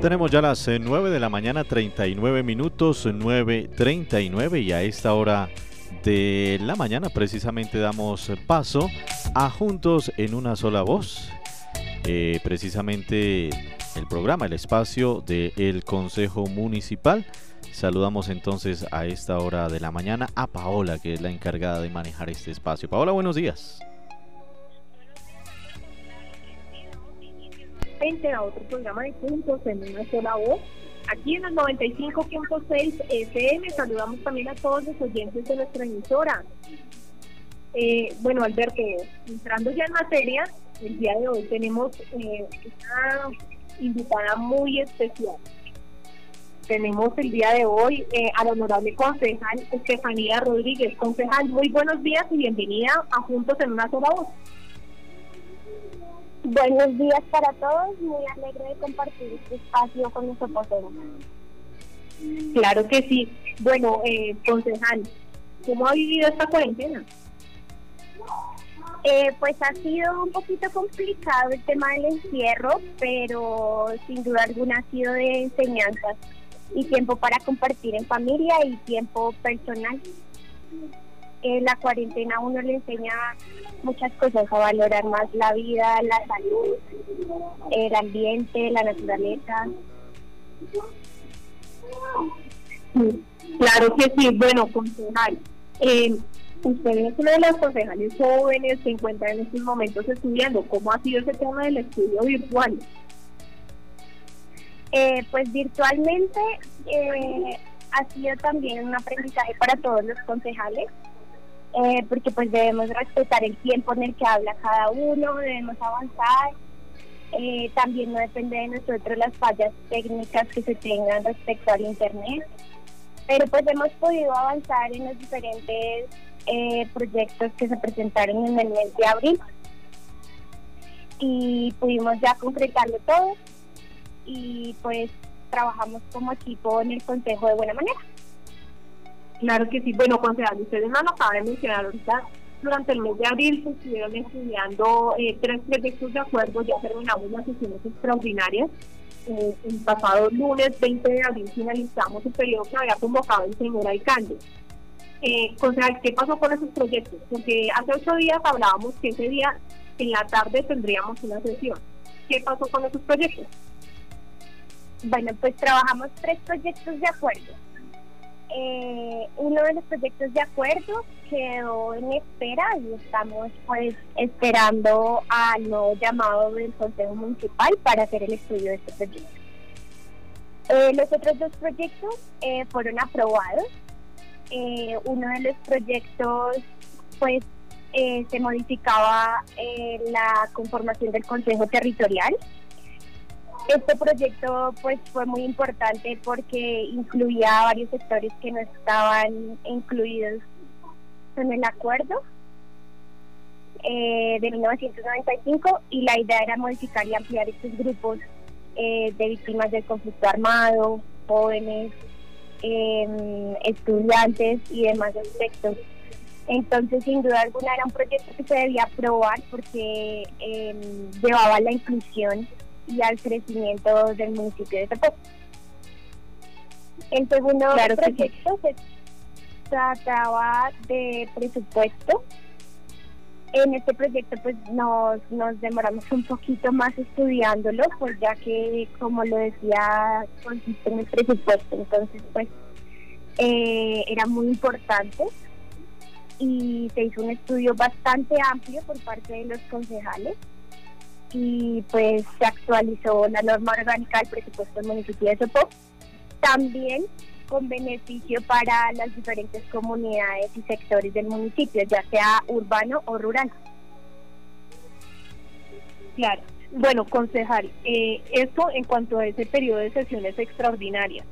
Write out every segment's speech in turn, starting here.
Tenemos ya las 9 eh, de la mañana, 39 minutos, 9.39 y a esta hora de la mañana precisamente damos paso a Juntos en una sola voz. Eh, precisamente el programa, el espacio del Consejo Municipal. Saludamos entonces a esta hora de la mañana a Paola, que es la encargada de manejar este espacio. Paola, buenos días. A otro programa de Juntos en una sola voz. Aquí en el 95.6 FM saludamos también a todos los oyentes de nuestra emisora. Eh, bueno, Alberto, entrando ya en materia, el día de hoy tenemos eh, una invitada muy especial. Tenemos el día de hoy eh, al honorable concejal Estefanía Rodríguez. Concejal, muy buenos días y bienvenida a Juntos en una sola voz. Buenos días para todos, muy alegre de compartir este espacio con nuestro vocero. Claro que sí. Bueno, eh, concejal, ¿cómo ha vivido esta cuarentena? Eh, pues ha sido un poquito complicado el tema del encierro, pero sin duda alguna ha sido de enseñanzas y tiempo para compartir en familia y tiempo personal. En la cuarentena uno le enseña muchas cosas, a valorar más la vida, la salud, el ambiente, la naturaleza. Claro que sí, bueno, concejal. Eh, usted es uno de los concejales jóvenes que encuentra en estos momentos estudiando. ¿Cómo ha sido ese tema del estudio virtual? Eh, pues virtualmente eh, ha sido también un aprendizaje para todos los concejales eh, porque pues debemos respetar el tiempo en el que habla cada uno, debemos avanzar. Eh, también no depende de nosotros las fallas técnicas que se tengan respecto al Internet, pero pues hemos podido avanzar en los diferentes eh, proyectos que se presentaron en el mes de abril y pudimos ya concretarlo todo y pues trabajamos como equipo en el consejo de buena manera. Claro que sí. Bueno, concejal, ustedes no lo acaban de mencionar ahorita. Durante el mes de abril se estuvieron estudiando eh, tres proyectos de acuerdo, ya terminamos las sesiones extraordinarias. Eh, el pasado lunes 20 de abril finalizamos el periodo que había convocado el señor alcalde. Eh, ¿qué pasó con esos proyectos? Porque hace ocho días hablábamos que ese día en la tarde tendríamos una sesión. ¿Qué pasó con esos proyectos? Bueno, pues trabajamos tres proyectos de acuerdo eh, uno de los proyectos de acuerdo quedó en espera y estamos pues esperando al nuevo llamado del Consejo Municipal para hacer el estudio de este proyecto. Eh, los otros dos proyectos eh, fueron aprobados. Uno de los proyectos pues se modificaba la conformación del Consejo Territorial este proyecto pues fue muy importante porque incluía varios sectores que no estaban incluidos en el acuerdo eh, de 1995 y la idea era modificar y ampliar estos grupos eh, de víctimas del conflicto armado, jóvenes, em, estudiantes y demás aspectos. Entonces, sin duda alguna, era un proyecto que se debía aprobar porque em, llevaba la inclusión y al crecimiento del municipio de Tepó. El segundo proyecto se trataba de presupuesto. En este proyecto pues nos, nos demoramos un poquito más estudiándolo, pues ya que como lo decía, consiste en el presupuesto, entonces pues eh, era muy importante y se hizo un estudio bastante amplio por parte de los concejales y pues se actualizó la norma orgánica del presupuesto del municipio de Sopó, también con beneficio para las diferentes comunidades y sectores del municipio, ya sea urbano o rural. Claro. Bueno, concejal, eh, esto en cuanto a ese periodo de sesiones extraordinarias.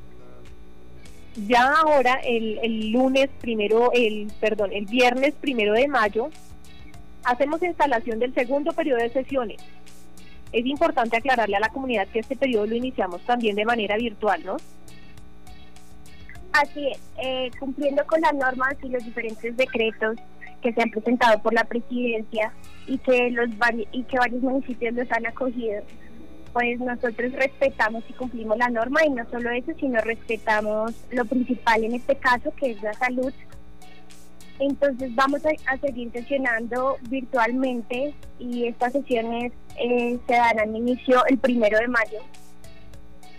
Ya ahora, el, el lunes primero, el perdón, el viernes primero de mayo, hacemos instalación del segundo periodo de sesiones es importante aclararle a la comunidad que este periodo lo iniciamos también de manera virtual, ¿no? Así es, eh, cumpliendo con las normas y los diferentes decretos que se han presentado por la presidencia y que los y que varios municipios los han acogido. pues nosotros respetamos y cumplimos la norma y no solo eso, sino respetamos lo principal en este caso, que es la salud. Entonces vamos a, seguir sesionando virtualmente y estas sesiones eh, se darán inicio el primero de mayo.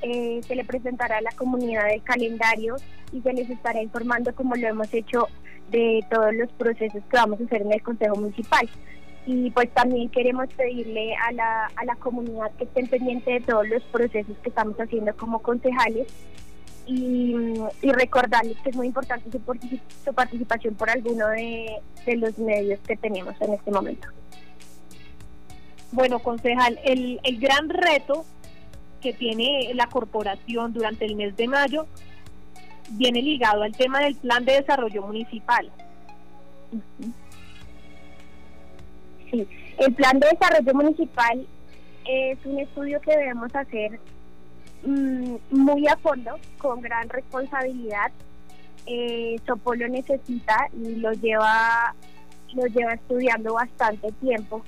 Eh, se le presentará a la comunidad el calendario y se les estará informando como lo hemos hecho de todos los procesos que vamos a hacer en el Consejo Municipal y pues también queremos pedirle a la, a la comunidad que estén pendientes de todos los procesos que estamos haciendo como concejales y, recordarles que es muy importante su, participación por alguno de, de los medios que tenemos en este momento. Bueno, concejal, el, el gran reto que tiene la corporación durante el mes de mayo viene ligado al tema del plan de desarrollo municipal. Sí, el plan de desarrollo municipal es un estudio que debemos hacer mm, muy a fondo, con gran responsabilidad. Eh, Sopo lo necesita y lo lleva, lo lleva estudiando bastante tiempo.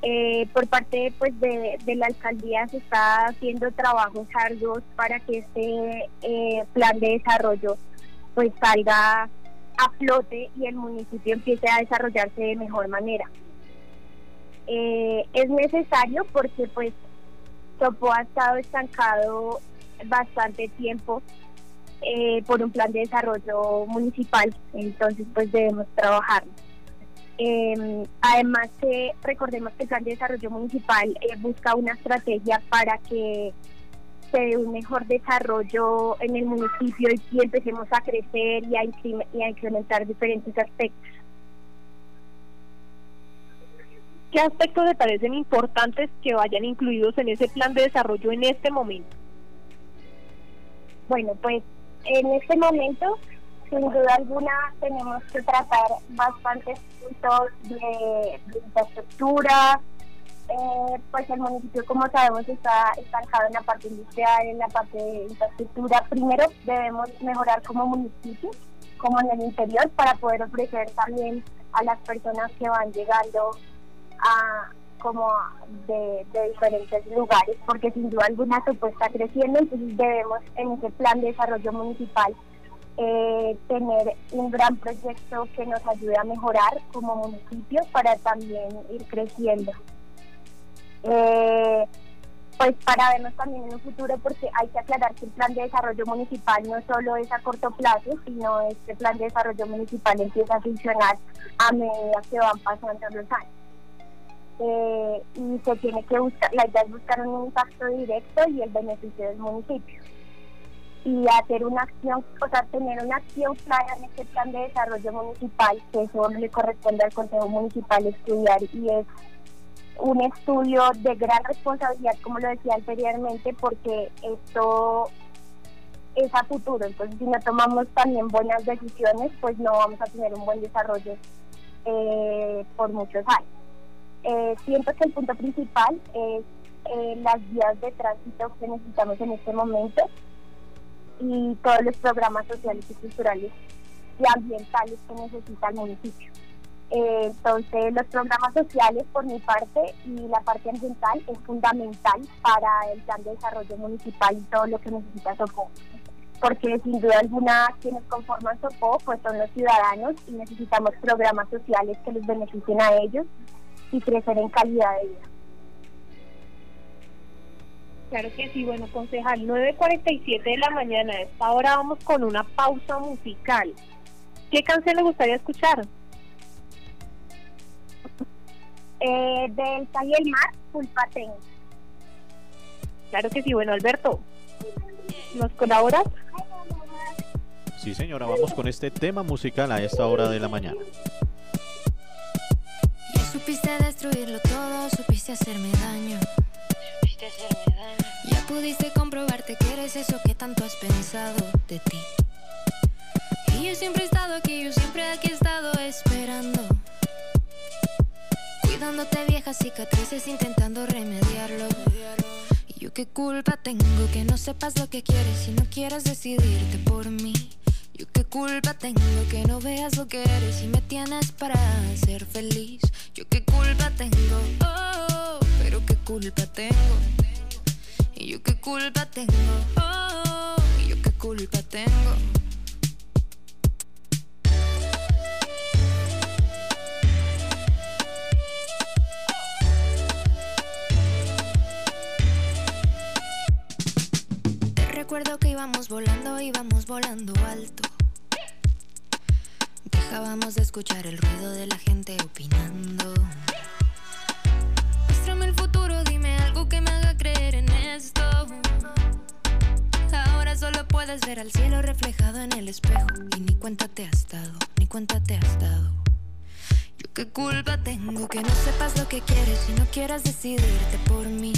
Eh, por parte pues de, la alcaldía se está haciendo trabajos arduos para que este eh, plan de desarrollo pues salga a flote y el municipio empiece a desarrollarse de mejor manera. Eh, es necesario porque pues Topo ha estado estancado bastante tiempo eh, por un plan de desarrollo municipal, entonces pues debemos trabajar. Em, además que recordemos que el plan de desarrollo municipal eh, busca una estrategia para que se dé un mejor desarrollo en el municipio y, empecemos a crecer y a incrementar diferentes aspectos. ¿Qué aspectos le parecen importantes que vayan incluidos en ese plan de desarrollo en este momento? Bueno, pues en este momento, sin duda alguna, tenemos que tratar bastantes puntos de, infraestructura. Eh, pues el municipio, como sabemos, está estancado en la parte industrial, en la parte de infraestructura. Primero debemos mejorar como municipio, como en el interior, para poder ofrecer también a las personas que van llegando como de, diferentes lugares, porque sin duda alguna se está creciendo, entonces debemos en ese plan de desarrollo municipal eh, tener un gran proyecto que nos ayude a mejorar como municipio para también ir creciendo. Eh, pues para vernos también en un futuro, porque hay que aclarar que el plan de desarrollo municipal no solo es a corto plazo, sino este plan de desarrollo municipal empieza a funcionar a medida que van pasando los años. Eh, y se tiene que buscar, la idea es buscar un impacto directo y el beneficio del municipio. Y hacer una acción, o sea, tener una acción clara en este plan de desarrollo municipal, que eso le corresponde al Consejo Municipal estudiar y es un estudio de gran responsabilidad, como lo decía anteriormente, porque esto es a futuro. Entonces, si no tomamos también buenas decisiones, pues no vamos a tener un buen desarrollo eh, por muchos años. Eh, siento que el punto principal es eh, las vías de tránsito que necesitamos en este momento y todos los programas sociales y culturales y ambientales que necesita el municipio. Eh, entonces, los programas sociales, por mi parte, y la parte ambiental es fundamental para el plan de desarrollo municipal y todo lo que necesita Sopó. Porque sin duda alguna, quienes conforman Sopó pues son los ciudadanos y necesitamos programas sociales que les beneficien a ellos y crecer en calidad de vida. Claro que sí, bueno, concejal, 9.47 de la mañana, a esta hora vamos con una pausa musical. ¿Qué canción le gustaría escuchar? Eh, del Calle el Mar, Pulpaten. Claro que sí, bueno, Alberto, ¿nos colaboras? Sí, señora, vamos con este tema musical a esta hora de la mañana. Supiste destruirlo todo, supiste hacerme daño. Supiste hacerme daño. Ya pudiste comprobarte que eres eso que tanto has pensado de ti. Y yo siempre he estado aquí, yo siempre aquí he estado esperando. Cuidándote viejas cicatrices, intentando remediarlo. Y yo qué culpa tengo que no sepas lo que quieres y no quieras decidirte por mí. Yo qué culpa tengo que no veas lo que eres y me tienes para ser feliz. Yo qué culpa tengo, oh, pero qué culpa tengo yo qué culpa tengo, oh, yo qué culpa tengo. Volando, alto. Dejábamos de escuchar el ruido de la gente opinando. Muéstrame el futuro, dime algo que me haga creer en esto. Ahora solo puedes ver al cielo reflejado en el espejo. Y ni cuenta te has dado, ni cuenta te has dado. Yo qué culpa tengo que no sepas lo que quieres y no quieras decidirte por mí.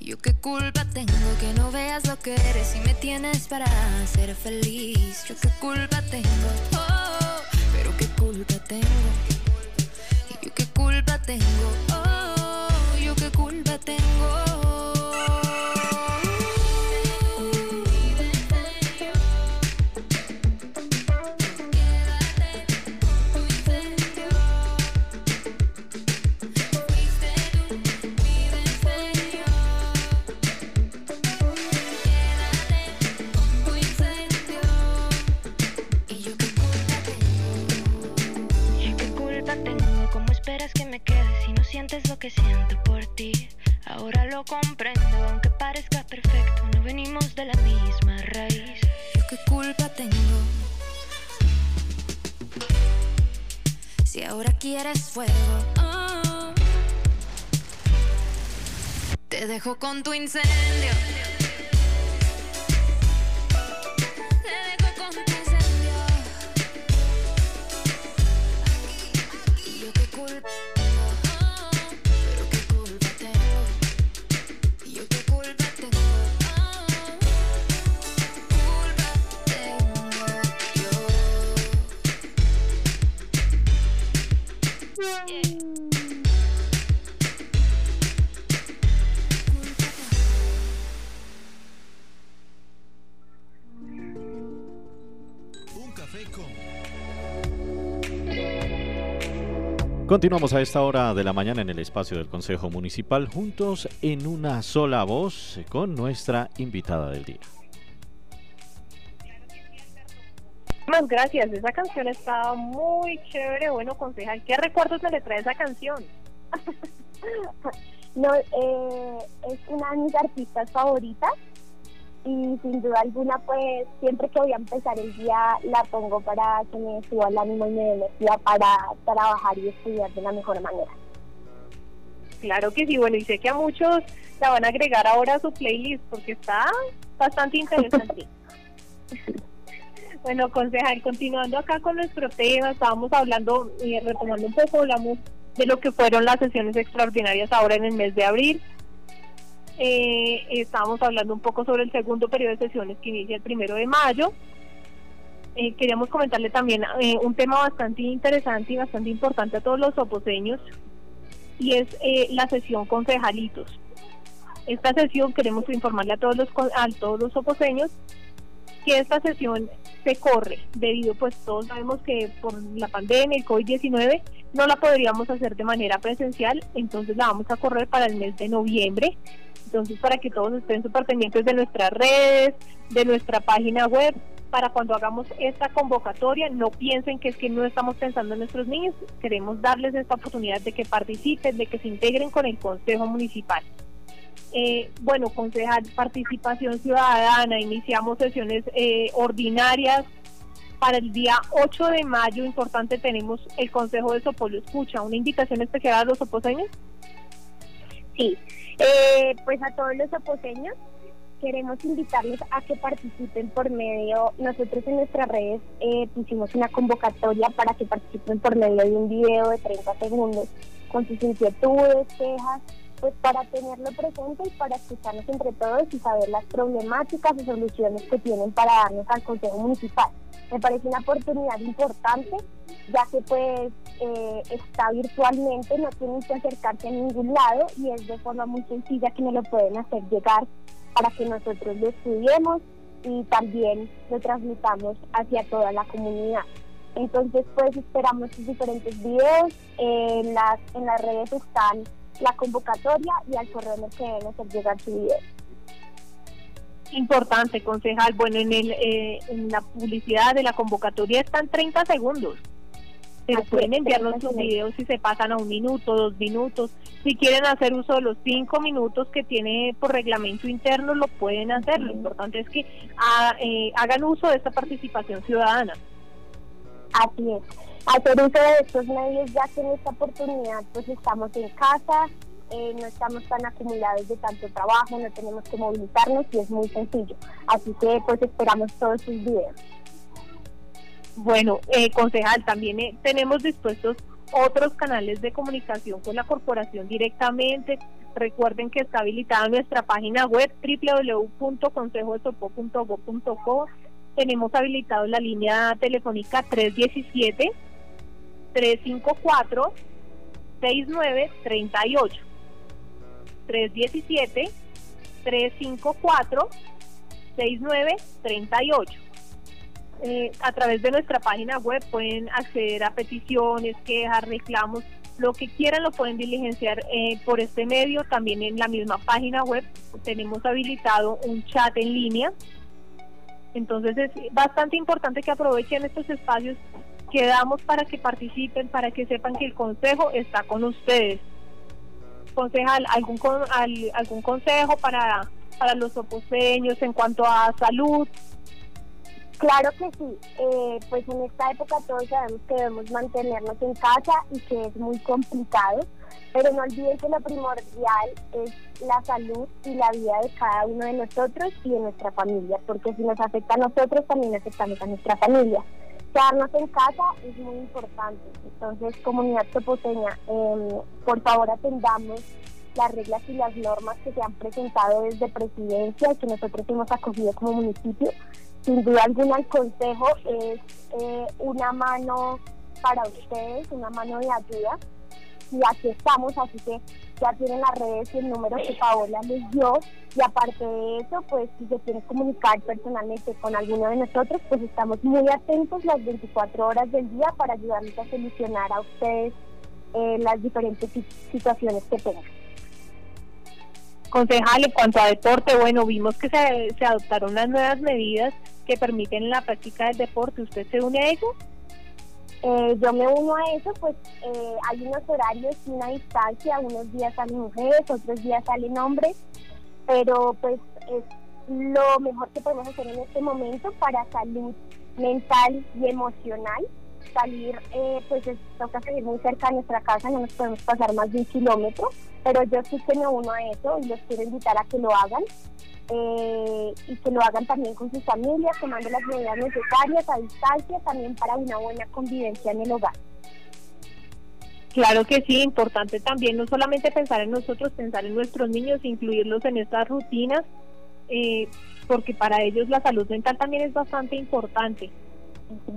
Yo qué culpa tengo que no veas lo que eres y me tienes para ser feliz. Yo qué culpa tengo, oh, pero qué culpa tengo. Yo qué culpa tengo, oh, yo qué culpa tengo. Culpa tengo, ¿cómo esperas que me quede si no sientes lo que siento por ti? Ahora lo comprendo, aunque parezca perfecto, no venimos de la misma raíz. Yo qué culpa tengo. Si ahora quieres fuego, oh, te dejo con tu incendio. Continuamos a esta hora de la mañana en el espacio del Consejo Municipal, juntos en una sola voz con nuestra invitada del día. Muchas gracias, esa canción estaba muy chévere. Bueno, concejal, ¿qué recuerdos se le trae esa canción? No, eh, es una de mis artistas favoritas y sin duda alguna pues siempre que voy a empezar el día la pongo para que me suba el ánimo y me dé energía para trabajar y estudiar de la mejor manera. Claro que sí, bueno, y sé que a muchos la van a agregar ahora a su playlist porque está bastante interesante. bueno, concejal, continuando acá con nuestro tema, estábamos hablando, y retomando un poco, hablamos de lo que fueron las sesiones extraordinarias ahora en el mes de abril. Eh, estábamos hablando un poco sobre el segundo periodo de sesiones que inicia el primero de mayo. Eh, queríamos comentarle también eh, un tema bastante interesante y bastante importante a todos los oposeños y es eh, la sesión concejalitos. Esta sesión queremos informarle a todos los a todos los oposeños que esta sesión se corre debido pues todos sabemos que por la pandemia el COVID-19 no la podríamos hacer de manera presencial, entonces la vamos a correr para el mes de noviembre. Entonces para que todos estén súper pendientes de nuestras redes, de nuestra página web, para cuando hagamos esta convocatoria no piensen que es que no estamos pensando en nuestros niños, queremos darles esta oportunidad de que participen, de que se integren con el Consejo Municipal. Eh, bueno, concejal, participación ciudadana, iniciamos sesiones eh, ordinarias. Para el día 8 de mayo, importante, tenemos el Consejo de Sopolo Escucha, una invitación especial a los soposeños. Sí, eh, pues a todos los oposeños queremos invitarlos a que participen por medio, nosotros en nuestras redes eh, pusimos una convocatoria para que participen por medio de un video de 30 segundos con sus inquietudes, quejas, pues para tenerlo presente y para escucharnos entre todos y saber las problemáticas y soluciones que tienen para darnos al Consejo Municipal. Me parece una oportunidad importante, ya que pues eh, está virtualmente, no tienen que acercarse a ningún lado y es de forma muy sencilla que nos lo pueden hacer llegar para que nosotros lo estudiemos y también lo transmitamos hacia toda la comunidad. Entonces, pues esperamos sus diferentes videos. En las, en las redes están la convocatoria y al correo el que deben hacer llegar su video. Importante, concejal. Bueno, en, el, eh, en la publicidad de la convocatoria están 30 segundos. Pero pueden enviarnos sus videos si se pasan a un minuto, dos minutos. Si quieren hacer uso de los cinco minutos que tiene por reglamento interno, lo pueden hacer. Lo importante es que ah, eh, hagan uso de esta participación ciudadana. Así es. Hacer uso de estos medios, ya que en esta oportunidad pues estamos en casa, eh, no estamos tan acumulados de tanto trabajo, no tenemos que movilizarnos y es muy sencillo. Así que pues esperamos todos sus videos. Bueno, eh, concejal, también eh, tenemos dispuestos otros canales de comunicación con la corporación directamente. Recuerden que está habilitada nuestra página web www.consejodesopo.gov.co. Tenemos habilitado la línea telefónica 317 354 6938. 317 354 6938 eh, a través de nuestra página web pueden acceder a peticiones, quejas, reclamos, lo que quieran lo pueden diligenciar eh, por este medio. También en la misma página web tenemos habilitado un chat en línea. Entonces es bastante importante que aprovechen estos espacios que damos para que participen, para que sepan que el consejo está con ustedes. Concejal, ¿algún, algún consejo para, para los oposeños en cuanto a salud, Claro que sí, eh, pues en esta época todos sabemos que debemos mantenernos en casa y que es muy complicado, pero no olviden que lo primordial es la salud y la vida de cada uno de nosotros y de nuestra familia, porque si nos afecta a nosotros también afectamos a nuestra familia. Quedarnos en casa es muy importante, entonces comunidad toposeña, em, por favor atendamos las reglas y las normas que se han presentado desde presidencia y que nosotros hemos acogido como municipio sin duda alguna el consejo es eh, una mano para ustedes, una mano de ayuda. Y aquí estamos, así que ya tienen las redes y el número que Paola les dio. Y aparte de eso, pues si se quieren comunicar personalmente con alguno de nosotros, pues estamos muy atentos las 24 horas del día para ayudarles a solucionar a ustedes eh, las diferentes situaciones que tengan. Concejal, en cuanto a deporte, bueno, vimos que se, se adoptaron las nuevas medidas que permiten la práctica del deporte. ¿Usted se une a eso? Eh, yo me uno a eso, pues eh, hay unos horarios y una distancia, unos días salen mujeres, otros días salen hombres, pero pues es lo mejor que podemos hacer en este momento para salud mental y emocional. Salir, eh, pues es, toca seguir muy cerca de nuestra casa, no nos podemos pasar más de un kilómetro, pero yo sí que me uno a eso y los quiero invitar a que lo hagan eh, y que lo hagan también con sus familias, tomando las medidas necesarias a distancia, también para una buena convivencia en el hogar. Claro que sí, importante también no solamente pensar en nosotros, pensar en nuestros niños, incluirlos en estas rutinas, eh, porque para ellos la salud mental también es bastante importante.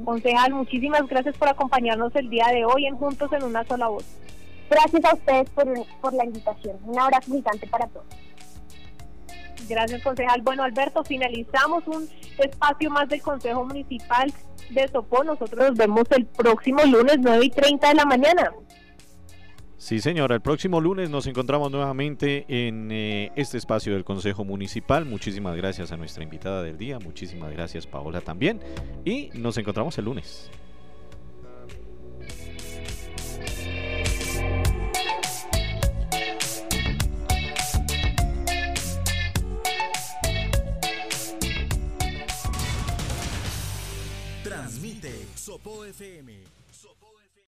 Concejal, muchísimas gracias por acompañarnos el día de hoy en Juntos en una sola voz. Gracias a ustedes por, por la invitación. Un abrazo gigante para todos. Gracias, concejal. Bueno, Alberto, finalizamos un espacio más del Consejo Municipal de Sopó. Nosotros nos vemos el próximo lunes, 9 y 30 de la mañana. Sí, señora. El próximo lunes nos encontramos nuevamente en eh, este espacio del Consejo Municipal. Muchísimas gracias a nuestra invitada del día. Muchísimas gracias, Paola, también. Y nos encontramos el lunes. Sopo FM